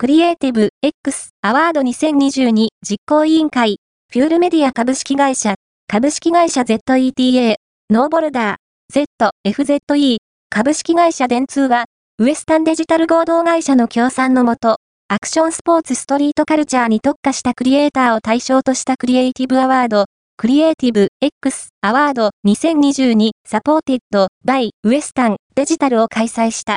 クリエイティブ X アワード2022実行委員会、フュールメディア株式会社、株式会社 ZETA、ノーボルダー、Z、FZE、株式会社電通は、ウエスタンデジタル合同会社の協賛のもと、アクションスポーツストリートカルチャーに特化したクリエイターを対象としたクリエイティブアワード、クリエイティブ X アワード2022サポーテッドバイウエスタンデジタルを開催した。